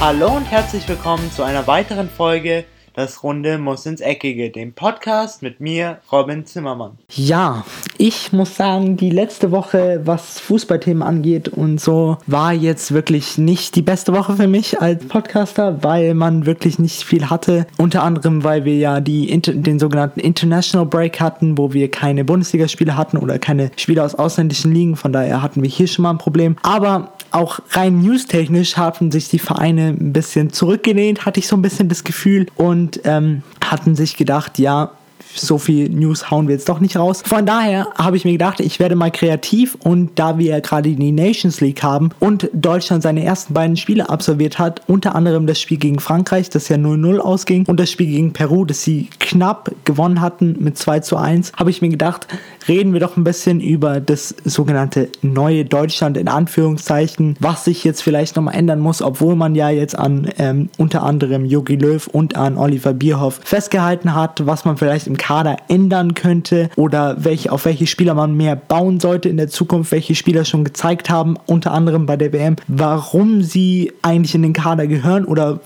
Hallo und herzlich willkommen zu einer weiteren Folge Das Runde muss ins Eckige, dem Podcast mit mir, Robin Zimmermann. Ja, ich muss sagen, die letzte Woche, was Fußballthemen angeht und so, war jetzt wirklich nicht die beste Woche für mich als Podcaster, weil man wirklich nicht viel hatte. Unter anderem, weil wir ja die, den sogenannten International Break hatten, wo wir keine Bundesligaspiele hatten oder keine Spiele aus ausländischen Ligen. Von daher hatten wir hier schon mal ein Problem. Aber auch rein newstechnisch haben sich die Vereine ein bisschen zurückgelehnt, hatte ich so ein bisschen das Gefühl. Und ähm, hatten sich gedacht, ja, so viel News hauen wir jetzt doch nicht raus. Von daher habe ich mir gedacht, ich werde mal kreativ und da wir ja gerade die Nations League haben und Deutschland seine ersten beiden Spiele absolviert hat, unter anderem das Spiel gegen Frankreich, das ja 0-0 ausging und das Spiel gegen Peru, das sie knapp gewonnen hatten mit 2 zu 1, habe ich mir gedacht, reden wir doch ein bisschen über das sogenannte neue Deutschland in Anführungszeichen, was sich jetzt vielleicht nochmal ändern muss, obwohl man ja jetzt an ähm, unter anderem Jogi Löw und an Oliver Bierhoff festgehalten hat, was man vielleicht im Kader ändern könnte oder welche, auf welche Spieler man mehr bauen sollte in der Zukunft, welche Spieler schon gezeigt haben, unter anderem bei der WM, warum sie eigentlich in den Kader gehören oder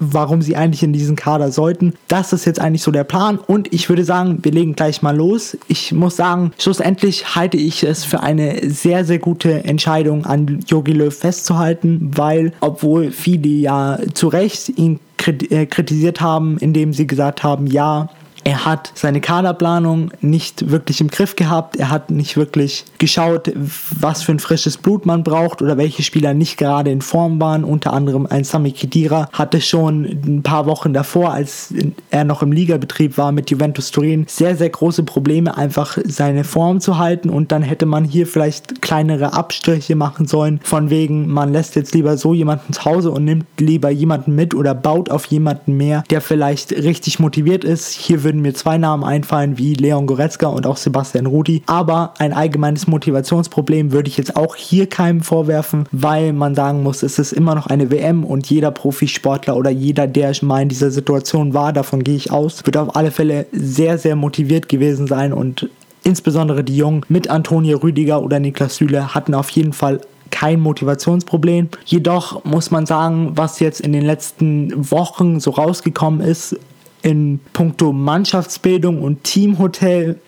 warum sie eigentlich in diesen Kader sollten. Das ist jetzt eigentlich so der Plan und ich würde sagen, wir legen gleich mal los. Ich muss sagen, schlussendlich halte ich es für eine sehr, sehr gute Entscheidung, an Jogi Löw festzuhalten, weil obwohl viele ja zu Recht ihn äh, kritisiert haben, indem sie gesagt haben, ja, er hat seine Kaderplanung nicht wirklich im Griff gehabt. Er hat nicht wirklich geschaut, was für ein frisches Blut man braucht oder welche Spieler nicht gerade in Form waren. Unter anderem ein Sami Khedira hatte schon ein paar Wochen davor, als er noch im Ligabetrieb war mit Juventus Turin, sehr, sehr große Probleme, einfach seine Form zu halten. Und dann hätte man hier vielleicht kleinere Abstriche machen sollen. Von wegen, man lässt jetzt lieber so jemanden zu Hause und nimmt lieber jemanden mit oder baut auf jemanden mehr, der vielleicht richtig motiviert ist. Hier würden mir zwei Namen einfallen, wie Leon Goretzka und auch Sebastian Rudi. Aber ein allgemeines Motivationsproblem würde ich jetzt auch hier keinem vorwerfen, weil man sagen muss, es ist immer noch eine WM und jeder Profisportler oder jeder, der mal in dieser Situation war, davon gehe ich aus, wird auf alle Fälle sehr, sehr motiviert gewesen sein und insbesondere die Jungen mit Antonio Rüdiger oder Niklas Süle hatten auf jeden Fall kein Motivationsproblem. Jedoch muss man sagen, was jetzt in den letzten Wochen so rausgekommen ist, in puncto Mannschaftsbildung und Teamhotel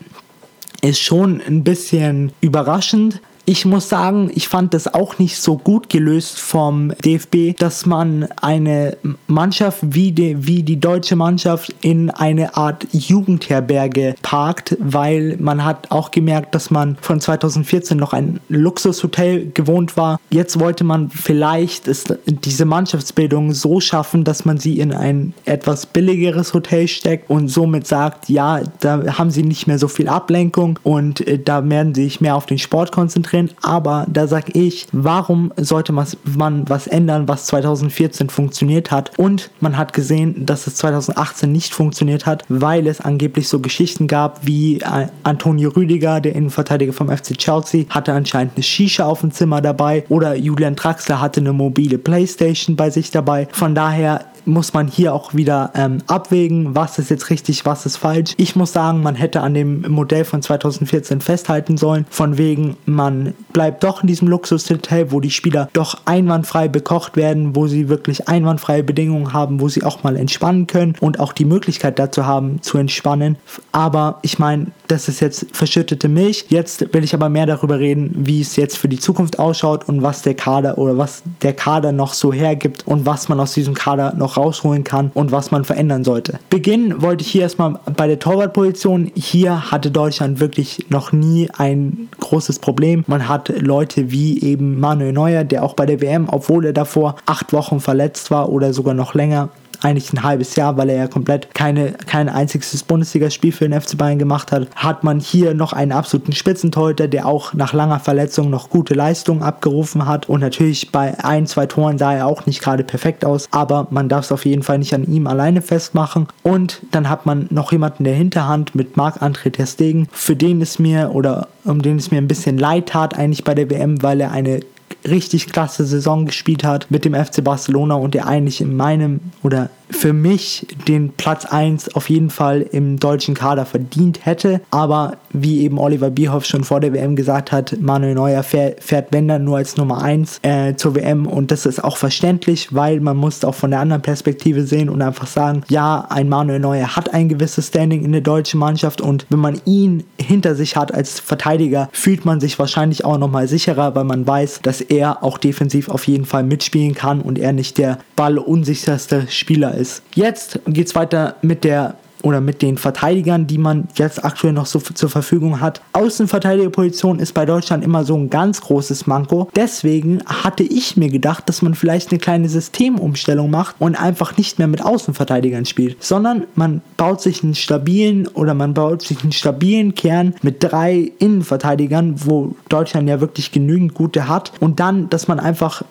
ist schon ein bisschen überraschend. Ich muss sagen, ich fand das auch nicht so gut gelöst vom DFB, dass man eine Mannschaft wie die, wie die deutsche Mannschaft in eine Art Jugendherberge parkt, weil man hat auch gemerkt, dass man von 2014 noch ein Luxushotel gewohnt war. Jetzt wollte man vielleicht diese Mannschaftsbildung so schaffen, dass man sie in ein etwas billigeres Hotel steckt und somit sagt, ja, da haben sie nicht mehr so viel Ablenkung und äh, da werden sie sich mehr auf den Sport konzentrieren drin, aber da sag ich, warum sollte man was ändern, was 2014 funktioniert hat? Und man hat gesehen, dass es 2018 nicht funktioniert hat, weil es angeblich so Geschichten gab wie äh, Antonio Rüdiger, der Innenverteidiger vom FC Chelsea, hatte anscheinend eine Shisha auf dem Zimmer dabei oder Julian Draxler hatte eine mobile Playstation bei sich dabei. Von daher muss man hier auch wieder ähm, abwägen, was ist jetzt richtig, was ist falsch. Ich muss sagen, man hätte an dem Modell von 2014 festhalten sollen, von wegen, man bleibt doch in diesem Luxushotel, wo die Spieler doch einwandfrei bekocht werden, wo sie wirklich einwandfreie Bedingungen haben, wo sie auch mal entspannen können und auch die Möglichkeit dazu haben, zu entspannen. Aber ich meine, das ist jetzt verschüttete Milch. Jetzt will ich aber mehr darüber reden, wie es jetzt für die Zukunft ausschaut und was der Kader oder was der Kader noch so hergibt und was man aus diesem Kader noch rausholen kann und was man verändern sollte. Beginnen wollte ich hier erstmal bei der Torwartposition. Hier hatte Deutschland wirklich noch nie ein großes Problem. Man hat Leute wie eben Manuel Neuer, der auch bei der WM, obwohl er davor acht Wochen verletzt war oder sogar noch länger, eigentlich ein halbes Jahr, weil er ja komplett keine, kein einziges Bundesligaspiel für den FC Bayern gemacht hat, hat man hier noch einen absoluten Spitzentorhüter, der auch nach langer Verletzung noch gute Leistungen abgerufen hat. Und natürlich bei ein, zwei Toren sah er auch nicht gerade perfekt aus, aber man darf es auf jeden Fall nicht an ihm alleine festmachen. Und dann hat man noch jemanden in der Hinterhand mit Marc-André Ter Stegen, für den es mir oder um den es mir ein bisschen leid tat eigentlich bei der WM, weil er eine richtig klasse Saison gespielt hat mit dem FC Barcelona und der eigentlich in meinem oder für mich den Platz 1 auf jeden Fall im deutschen Kader verdient hätte. Aber wie eben Oliver Bierhoff schon vor der WM gesagt hat, Manuel Neuer fährt, fährt wenn dann nur als Nummer 1 äh, zur WM und das ist auch verständlich, weil man muss auch von der anderen Perspektive sehen und einfach sagen, ja, ein Manuel Neuer hat ein gewisses Standing in der deutschen Mannschaft und wenn man ihn hinter sich hat als Verteidiger, fühlt man sich wahrscheinlich auch nochmal sicherer, weil man weiß, dass er auch defensiv auf jeden Fall mitspielen kann und er nicht der ballunsicherste Spieler ist. Jetzt geht es weiter mit der oder mit den Verteidigern, die man jetzt aktuell noch so zur Verfügung hat. Außenverteidigerposition ist bei Deutschland immer so ein ganz großes Manko. Deswegen hatte ich mir gedacht, dass man vielleicht eine kleine Systemumstellung macht und einfach nicht mehr mit Außenverteidigern spielt, sondern man baut sich einen stabilen oder man baut sich einen stabilen Kern mit drei Innenverteidigern, wo Deutschland ja wirklich genügend gute hat und dann, dass man einfach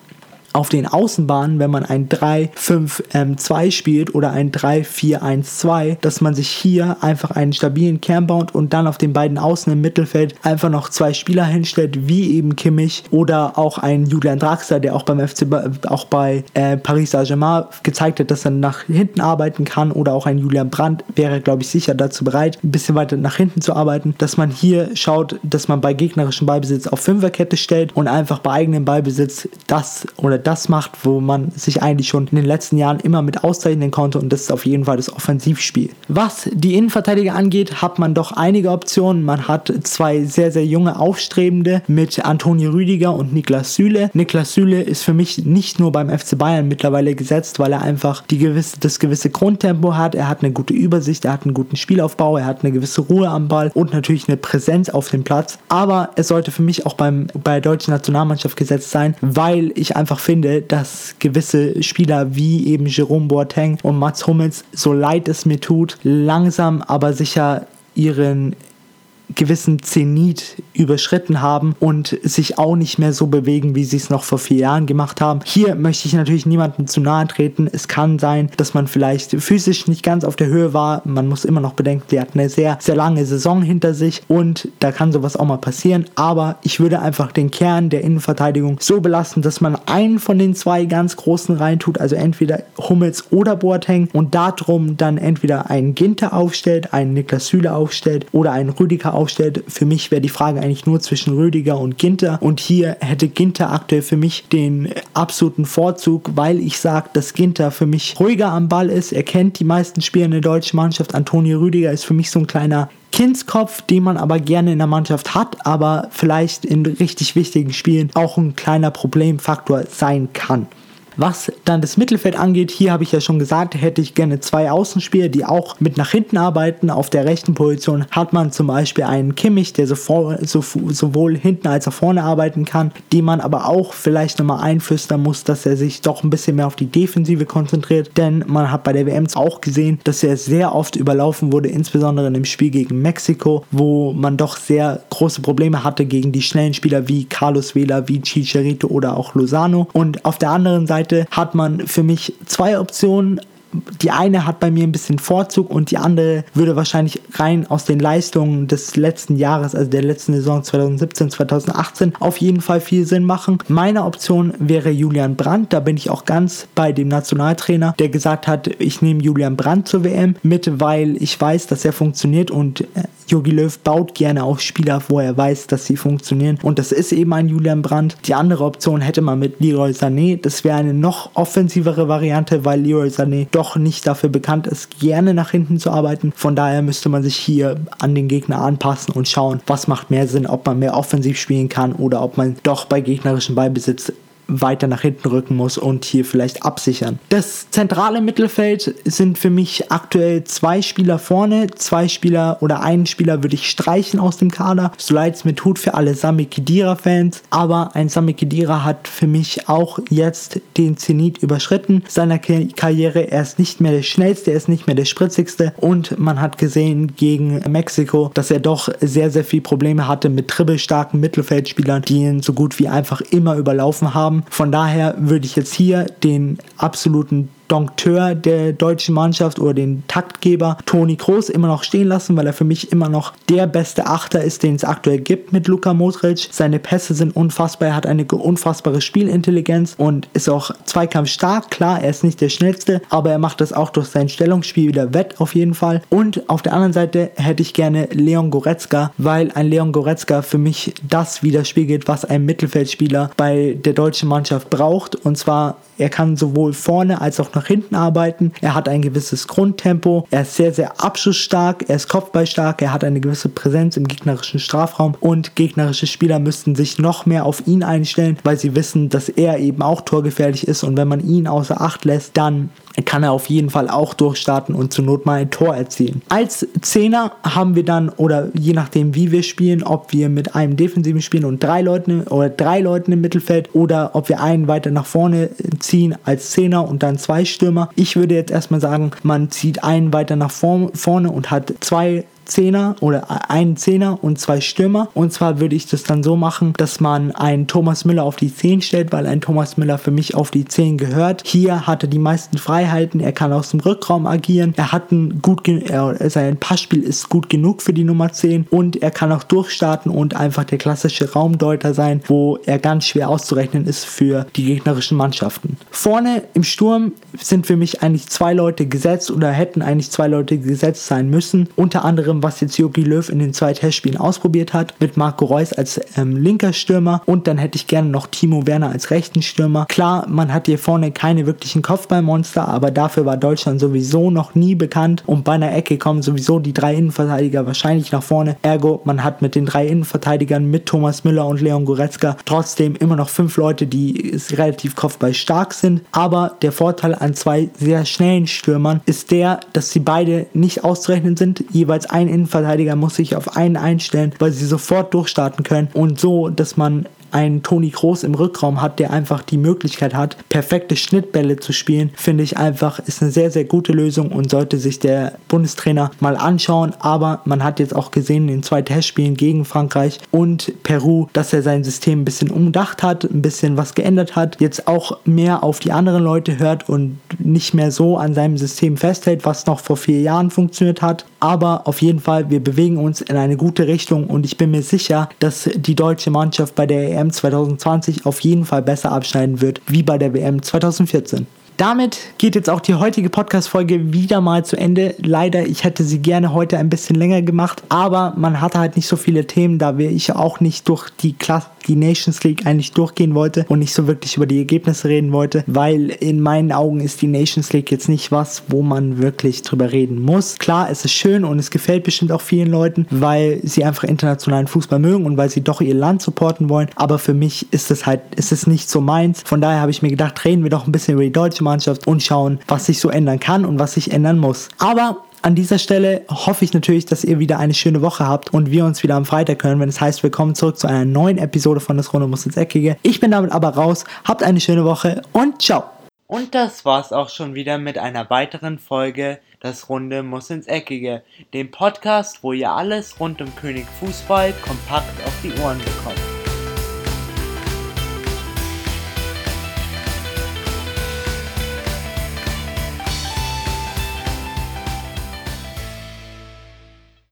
auf den Außenbahnen, wenn man ein 3-5-2 ähm, spielt oder ein 3-4-1-2, dass man sich hier einfach einen stabilen Kern baut und dann auf den beiden Außen im Mittelfeld einfach noch zwei Spieler hinstellt, wie eben Kimmich oder auch ein Julian Draxler, der auch beim FC, auch bei äh, Paris Saint-Germain gezeigt hat, dass er nach hinten arbeiten kann oder auch ein Julian Brandt wäre, glaube ich, sicher dazu bereit, ein bisschen weiter nach hinten zu arbeiten, dass man hier schaut, dass man bei gegnerischem Ballbesitz auf Fünferkette stellt und einfach bei eigenem Ballbesitz das oder das macht, wo man sich eigentlich schon in den letzten Jahren immer mit auszeichnen konnte und das ist auf jeden Fall das Offensivspiel. Was die Innenverteidiger angeht, hat man doch einige Optionen. Man hat zwei sehr, sehr junge Aufstrebende mit Antonio Rüdiger und Niklas Süle. Niklas Süle ist für mich nicht nur beim FC Bayern mittlerweile gesetzt, weil er einfach die gewisse, das gewisse Grundtempo hat, er hat eine gute Übersicht, er hat einen guten Spielaufbau, er hat eine gewisse Ruhe am Ball und natürlich eine Präsenz auf dem Platz. Aber es sollte für mich auch beim, bei der deutschen Nationalmannschaft gesetzt sein, weil ich einfach finde, finde, dass gewisse Spieler wie eben Jerome Boateng und Mats Hummels, so leid es mir tut, langsam aber sicher ihren gewissen Zenit überschritten haben und sich auch nicht mehr so bewegen, wie sie es noch vor vier Jahren gemacht haben. Hier möchte ich natürlich niemandem zu nahe treten. Es kann sein, dass man vielleicht physisch nicht ganz auf der Höhe war. Man muss immer noch bedenken, der hat eine sehr, sehr lange Saison hinter sich und da kann sowas auch mal passieren. Aber ich würde einfach den Kern der Innenverteidigung so belassen, dass man einen von den zwei ganz großen reintut, also entweder Hummels oder Boateng und darum dann entweder einen Ginter aufstellt, einen Niklas Süle aufstellt oder einen Rüdiger aufstellt aufstellt. Für mich wäre die Frage eigentlich nur zwischen Rüdiger und Ginter. Und hier hätte Ginter aktuell für mich den absoluten Vorzug, weil ich sage, dass Ginter für mich ruhiger am Ball ist. Er kennt die meisten Spieler in der deutschen Mannschaft. Antonio Rüdiger ist für mich so ein kleiner Kindskopf, den man aber gerne in der Mannschaft hat, aber vielleicht in richtig wichtigen Spielen auch ein kleiner Problemfaktor sein kann. Was dann das Mittelfeld angeht, hier habe ich ja schon gesagt, hätte ich gerne zwei Außenspieler, die auch mit nach hinten arbeiten. Auf der rechten Position hat man zum Beispiel einen Kimmich, der so vor, so, sowohl hinten als auch vorne arbeiten kann, die man aber auch vielleicht nochmal einflüstern muss, dass er sich doch ein bisschen mehr auf die Defensive konzentriert. Denn man hat bei der WM auch gesehen, dass er sehr oft überlaufen wurde, insbesondere im Spiel gegen Mexiko, wo man doch sehr große Probleme hatte gegen die schnellen Spieler wie Carlos Vela, wie Chicharito oder auch Lozano. Und auf der anderen Seite Seite hat man für mich zwei Optionen die eine hat bei mir ein bisschen Vorzug und die andere würde wahrscheinlich rein aus den Leistungen des letzten Jahres, also der letzten Saison 2017, 2018, auf jeden Fall viel Sinn machen. Meine Option wäre Julian Brandt. Da bin ich auch ganz bei dem Nationaltrainer, der gesagt hat, ich nehme Julian Brandt zur WM mit, weil ich weiß, dass er funktioniert und Jogi Löw baut gerne auch Spieler, wo er weiß, dass sie funktionieren. Und das ist eben ein Julian Brandt. Die andere Option hätte man mit Leroy Sané. Das wäre eine noch offensivere Variante, weil Leroy Sané doch doch nicht dafür bekannt ist, gerne nach hinten zu arbeiten. Von daher müsste man sich hier an den Gegner anpassen und schauen, was macht mehr Sinn, ob man mehr offensiv spielen kann oder ob man doch bei gegnerischem Ballbesitz weiter nach hinten rücken muss und hier vielleicht absichern. Das zentrale Mittelfeld sind für mich aktuell zwei Spieler vorne, zwei Spieler oder einen Spieler würde ich streichen aus dem Kader, so leid es mir tut für alle Sami Khedira Fans, aber ein Sami Khedira hat für mich auch jetzt den Zenit überschritten seiner Karriere. Er ist nicht mehr der schnellste, er ist nicht mehr der spritzigste und man hat gesehen gegen Mexiko, dass er doch sehr, sehr viel Probleme hatte mit dribbelstarken Mittelfeldspielern, die ihn so gut wie einfach immer überlaufen haben. Von daher würde ich jetzt hier den absoluten Dompteur der deutschen Mannschaft oder den Taktgeber Toni Kroos immer noch stehen lassen, weil er für mich immer noch der beste Achter ist, den es aktuell gibt mit Luka Modric. Seine Pässe sind unfassbar, er hat eine unfassbare Spielintelligenz und ist auch zweikampfstark. Klar, er ist nicht der schnellste, aber er macht das auch durch sein Stellungsspiel wieder wett auf jeden Fall. Und auf der anderen Seite hätte ich gerne Leon Goretzka, weil ein Leon Goretzka für mich das widerspiegelt, was ein Mittelfeldspieler bei der deutschen Mannschaft braucht. Und zwar er kann sowohl vorne als auch nach hinten arbeiten. Er hat ein gewisses Grundtempo. Er ist sehr, sehr abschussstark. Er ist kopfballstark. Er hat eine gewisse Präsenz im gegnerischen Strafraum. Und gegnerische Spieler müssten sich noch mehr auf ihn einstellen, weil sie wissen, dass er eben auch torgefährlich ist. Und wenn man ihn außer Acht lässt, dann kann er auf jeden Fall auch durchstarten und zur Not mal ein Tor erzielen. Als Zehner haben wir dann, oder je nachdem wie wir spielen, ob wir mit einem Defensiven spielen und drei Leuten oder drei Leuten im Mittelfeld oder ob wir einen weiter nach vorne ziehen als Zehner und dann zwei Stürmer. Ich würde jetzt erstmal sagen, man zieht einen weiter nach vorne und hat zwei Zehner oder einen Zehner und zwei Stürmer. Und zwar würde ich das dann so machen, dass man einen Thomas Müller auf die 10 stellt, weil ein Thomas Müller für mich auf die 10 gehört. Hier hat er die meisten Freiheiten, er kann aus dem Rückraum agieren, er hat ein gut, er, sein Passspiel ist gut genug für die Nummer 10 und er kann auch durchstarten und einfach der klassische Raumdeuter sein, wo er ganz schwer auszurechnen ist für die gegnerischen Mannschaften. Vorne im Sturm sind für mich eigentlich zwei Leute gesetzt oder hätten eigentlich zwei Leute gesetzt sein müssen. Unter anderem was jetzt Jogi Löw in den zwei Testspielen ausprobiert hat, mit Marco Reus als ähm, linker Stürmer und dann hätte ich gerne noch Timo Werner als rechten Stürmer. Klar, man hat hier vorne keine wirklichen Kopfballmonster, aber dafür war Deutschland sowieso noch nie bekannt und bei einer Ecke kommen sowieso die drei Innenverteidiger wahrscheinlich nach vorne. Ergo, man hat mit den drei Innenverteidigern mit Thomas Müller und Leon Goretzka trotzdem immer noch fünf Leute, die relativ kopfballstark sind. Aber der Vorteil an zwei sehr schnellen Stürmern ist der, dass sie beide nicht auszurechnen sind, jeweils ein Innenverteidiger muss sich auf einen einstellen, weil sie sofort durchstarten können. Und so, dass man einen Toni Kroos im Rückraum hat, der einfach die Möglichkeit hat, perfekte Schnittbälle zu spielen, finde ich einfach, ist eine sehr, sehr gute Lösung und sollte sich der Bundestrainer mal anschauen. Aber man hat jetzt auch gesehen in den zwei Testspielen gegen Frankreich und Peru, dass er sein System ein bisschen umdacht hat, ein bisschen was geändert hat, jetzt auch mehr auf die anderen Leute hört und nicht mehr so an seinem System festhält, was noch vor vier Jahren funktioniert hat. Aber auf jeden Fall, wir bewegen uns in eine gute Richtung und ich bin mir sicher, dass die deutsche Mannschaft bei der EM 2020 auf jeden Fall besser abschneiden wird wie bei der WM 2014. Damit geht jetzt auch die heutige Podcast-Folge wieder mal zu Ende. Leider, ich hätte sie gerne heute ein bisschen länger gemacht, aber man hatte halt nicht so viele Themen, da wir ich auch nicht durch die Klasse die Nations League eigentlich durchgehen wollte und nicht so wirklich über die Ergebnisse reden wollte, weil in meinen Augen ist die Nations League jetzt nicht was, wo man wirklich drüber reden muss. Klar, es ist schön und es gefällt bestimmt auch vielen Leuten, weil sie einfach internationalen Fußball mögen und weil sie doch ihr Land supporten wollen, aber für mich ist es halt, ist es nicht so meins. Von daher habe ich mir gedacht, reden wir doch ein bisschen über die deutsche Mannschaft und schauen, was sich so ändern kann und was sich ändern muss. Aber an dieser Stelle hoffe ich natürlich, dass ihr wieder eine schöne Woche habt und wir uns wieder am Freitag hören, wenn es heißt, willkommen zurück zu einer neuen Episode von Das Runde muss ins Eckige. Ich bin damit aber raus. Habt eine schöne Woche und ciao. Und das war's auch schon wieder mit einer weiteren Folge Das Runde muss ins Eckige, dem Podcast, wo ihr alles rund um König Fußball kompakt auf die Ohren bekommt.